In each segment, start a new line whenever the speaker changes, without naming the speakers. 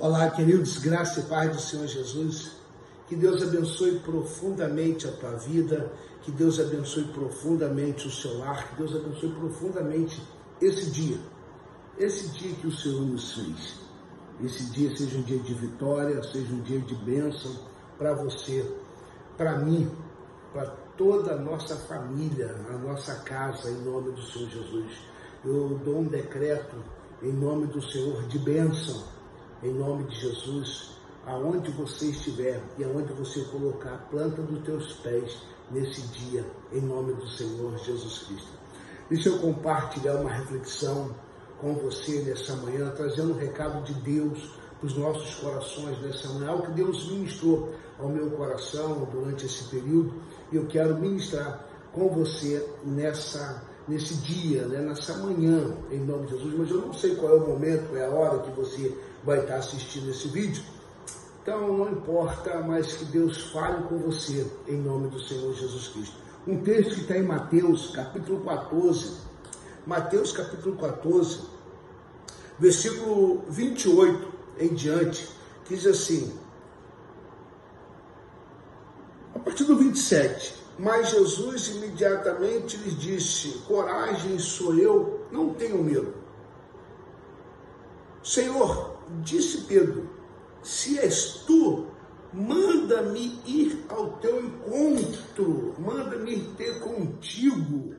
Olá, queridos, graça e paz do Senhor Jesus. Que Deus abençoe profundamente a tua vida, que Deus abençoe profundamente o seu lar, que Deus abençoe profundamente esse dia, esse dia que o Senhor nos fez. Esse dia seja um dia de vitória, seja um dia de bênção para você, para mim, para toda a nossa família, a nossa casa, em nome do Senhor Jesus. Eu dou um decreto em nome do Senhor de bênção em nome de Jesus, aonde você estiver e aonde você colocar a planta dos teus pés nesse dia, em nome do Senhor Jesus Cristo. Deixa eu compartilhar uma reflexão com você nessa manhã, trazendo um recado de Deus para os nossos corações nessa manhã, algo que Deus ministrou ao meu coração durante esse período, e eu quero ministrar com você nessa nesse dia, né, nessa manhã, em nome de Jesus, mas eu não sei qual é o momento, é a hora que você vai estar assistindo esse vídeo. Então não importa, mas que Deus fale com você, em nome do Senhor Jesus Cristo. Um texto que está em Mateus, capítulo 14, Mateus capítulo 14, versículo 28 em diante, diz assim, a partir do 27, mas Jesus imediatamente lhes disse: Coragem, sou eu, não tenho medo. Senhor, disse Pedro: Se és tu, manda-me ir ao teu encontro, manda-me ter contigo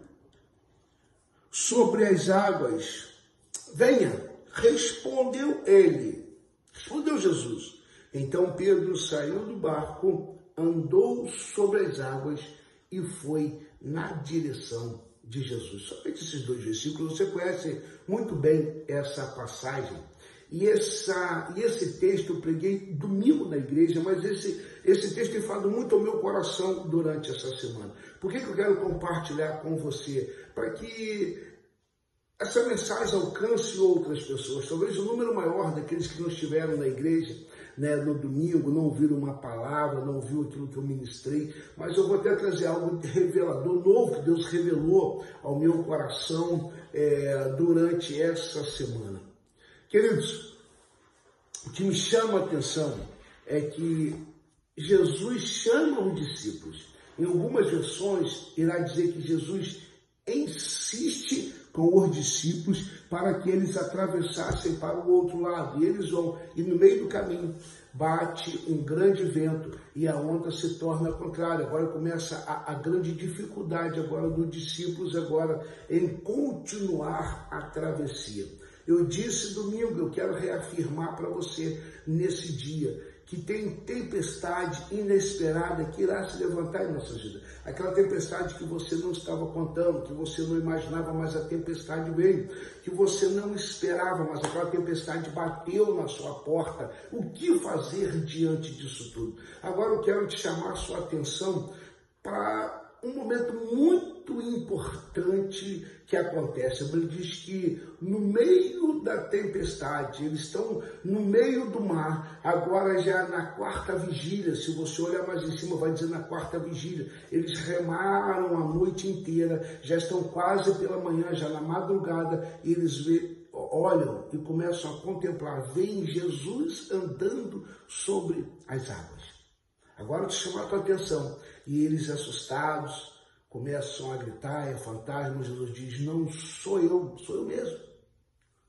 sobre as águas. Venha, respondeu ele. Respondeu Jesus. Então Pedro saiu do barco, andou sobre as águas e foi na direção de Jesus. Somente esses dois versículos, você conhece muito bem essa passagem. E, essa, e esse texto eu preguei domingo na igreja, mas esse, esse texto tem falado muito ao meu coração durante essa semana. Por que, que eu quero compartilhar com você? Para que essa mensagem alcance outras pessoas. Talvez o número maior daqueles que não estiveram na igreja né, no domingo, não ouviram uma palavra, não ouviu aquilo que eu ministrei, mas eu vou até trazer algo revelador, novo, que Deus revelou ao meu coração é, durante essa semana. Queridos, o que me chama a atenção é que Jesus chama os discípulos. Em algumas versões, irá dizer que Jesus insiste com os discípulos para que eles atravessassem para o outro lado. E eles vão, e no meio do caminho bate um grande vento e a onda se torna contrária. Agora começa a, a grande dificuldade agora dos discípulos agora em continuar a travessia. Eu disse domingo, eu quero reafirmar para você nesse dia que tem tempestade inesperada que irá se levantar em nossas vidas. Aquela tempestade que você não estava contando, que você não imaginava, mas a tempestade veio, que você não esperava, mas aquela tempestade bateu na sua porta. O que fazer diante disso tudo? Agora eu quero te chamar a sua atenção para um momento muito importante que acontece. Bíblia diz que no meio da tempestade, eles estão no meio do mar, agora já na quarta vigília. Se você olhar mais em cima, vai dizer na quarta vigília. Eles remaram a noite inteira, já estão quase pela manhã, já na madrugada, e eles vê, olham e começam a contemplar, veem Jesus andando sobre as águas. Agora te chamar a tua atenção. E eles assustados começam a gritar, é fantasma. Jesus diz: Não sou eu, sou eu mesmo.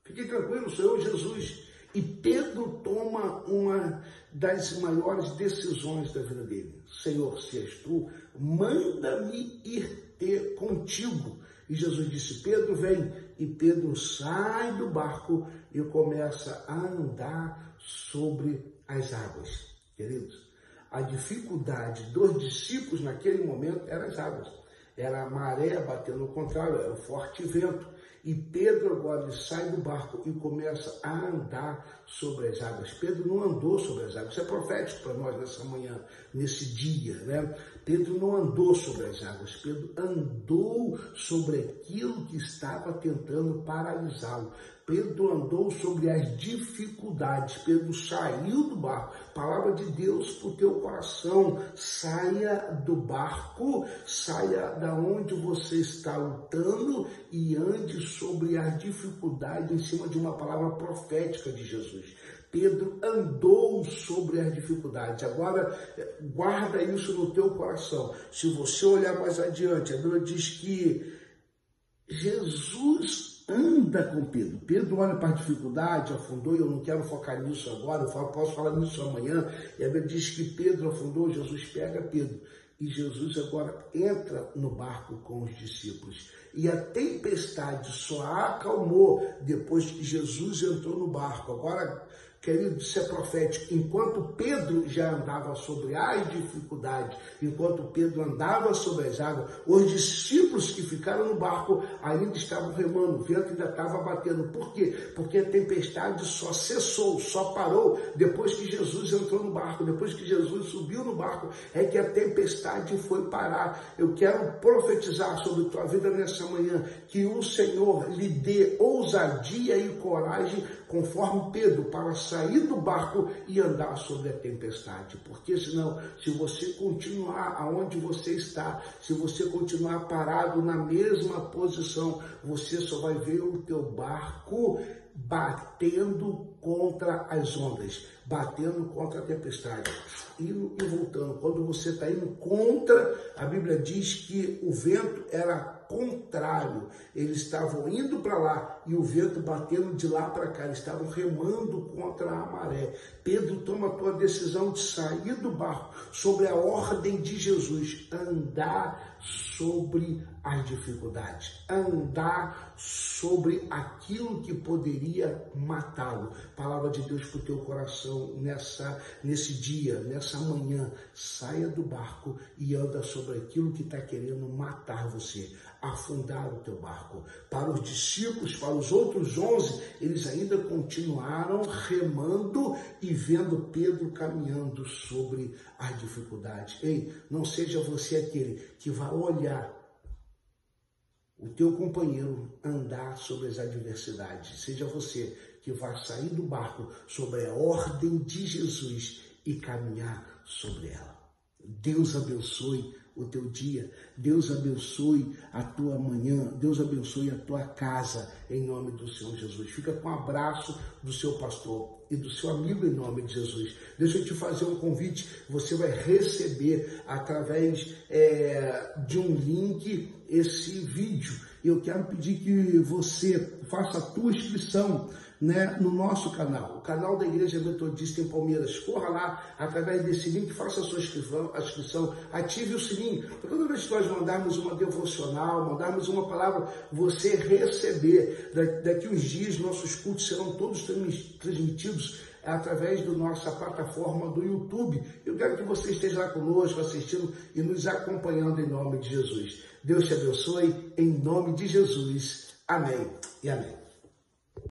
Fique tranquilo, sou eu, Jesus. E Pedro toma uma das maiores decisões da vida dele. Senhor, se és tu, manda-me ir ter contigo. E Jesus disse: Pedro, vem. E Pedro sai do barco e começa a andar sobre as águas. Queridos, a dificuldade dos discípulos naquele momento eram as águas. Era a maré batendo ao contrário, era o forte vento. E Pedro agora sai do barco e começa a andar sobre as águas. Pedro não andou sobre as águas. Isso é profético para nós nessa manhã, nesse dia, né? Pedro não andou sobre as águas. Pedro andou sobre aquilo que estava tentando paralisá-lo. Pedro andou sobre as dificuldades, Pedro saiu do barco. Palavra de Deus para o teu coração. Saia do barco, saia da onde você está lutando e ande sobre as dificuldades em cima de uma palavra profética de Jesus. Pedro andou sobre as dificuldades. Agora, guarda isso no teu coração. Se você olhar mais adiante, a Bíblia diz que Jesus anda com Pedro. Pedro olha para a dificuldade, afundou, e eu não quero focar nisso agora, eu posso falar nisso amanhã. E a Bíblia diz que Pedro afundou, Jesus pega Pedro. E Jesus agora entra no barco com os discípulos. E a tempestade só acalmou depois que Jesus entrou no barco. Agora, querido, isso é profético. Enquanto Pedro já andava sobre as dificuldades, enquanto Pedro andava sobre as águas, os discípulos que ficaram no barco ainda estavam remando, o vento ainda estava batendo. Por quê? Porque a tempestade só cessou, só parou depois que Jesus entrou no barco, depois que Jesus subiu no barco, é que a tempestade foi parar. Eu quero profetizar sobre tua vida nessa manhã que o Senhor lhe dê ousadia e coragem, conforme Pedro, para sair do barco e andar sobre a tempestade. Porque senão, se você continuar aonde você está, se você continuar parado na mesma posição, você só vai ver o teu barco batendo contra as ondas, batendo contra a tempestade, indo e voltando. Quando você está indo contra, a Bíblia diz que o vento era contrário. Eles estavam indo para lá e o vento batendo de lá para cá. Eles estavam remando contra a maré. Pedro toma a tua decisão de sair do barco sobre a ordem de Jesus, andar sobre as dificuldades, andar sobre aquilo que poderia matá-lo. Palavra de Deus para o teu coração nessa, nesse dia, nessa manhã. Saia do barco e anda sobre aquilo que está querendo matar você afundar o teu barco. Para os discípulos, para os outros onze, eles ainda continuaram remando e vendo Pedro caminhando sobre as dificuldades. Ei, não seja você aquele que vai olhar o teu companheiro andar sobre as adversidades. Seja você que vai sair do barco sobre a ordem de Jesus e caminhar sobre ela. Deus abençoe o teu dia. Deus abençoe a tua manhã. Deus abençoe a tua casa, em nome do Senhor Jesus. Fica com um abraço do seu pastor e do seu amigo em nome de Jesus. Deixa eu te fazer um convite. Você vai receber através é, de um link esse vídeo. Eu quero pedir que você faça a tua inscrição né, no nosso canal, o canal da Igreja Metodista em Palmeiras. Corra lá através desse link, faça a sua inscrição, a inscrição ative o sininho, para toda vez que nós mandarmos uma devocional, mandarmos uma palavra, você receber. Daqui uns dias, nossos cultos serão todos transmitidos através da nossa plataforma do YouTube. Eu quero que você esteja lá conosco, assistindo e nos acompanhando em nome de Jesus. Deus te abençoe, em nome de Jesus. Amém e amém.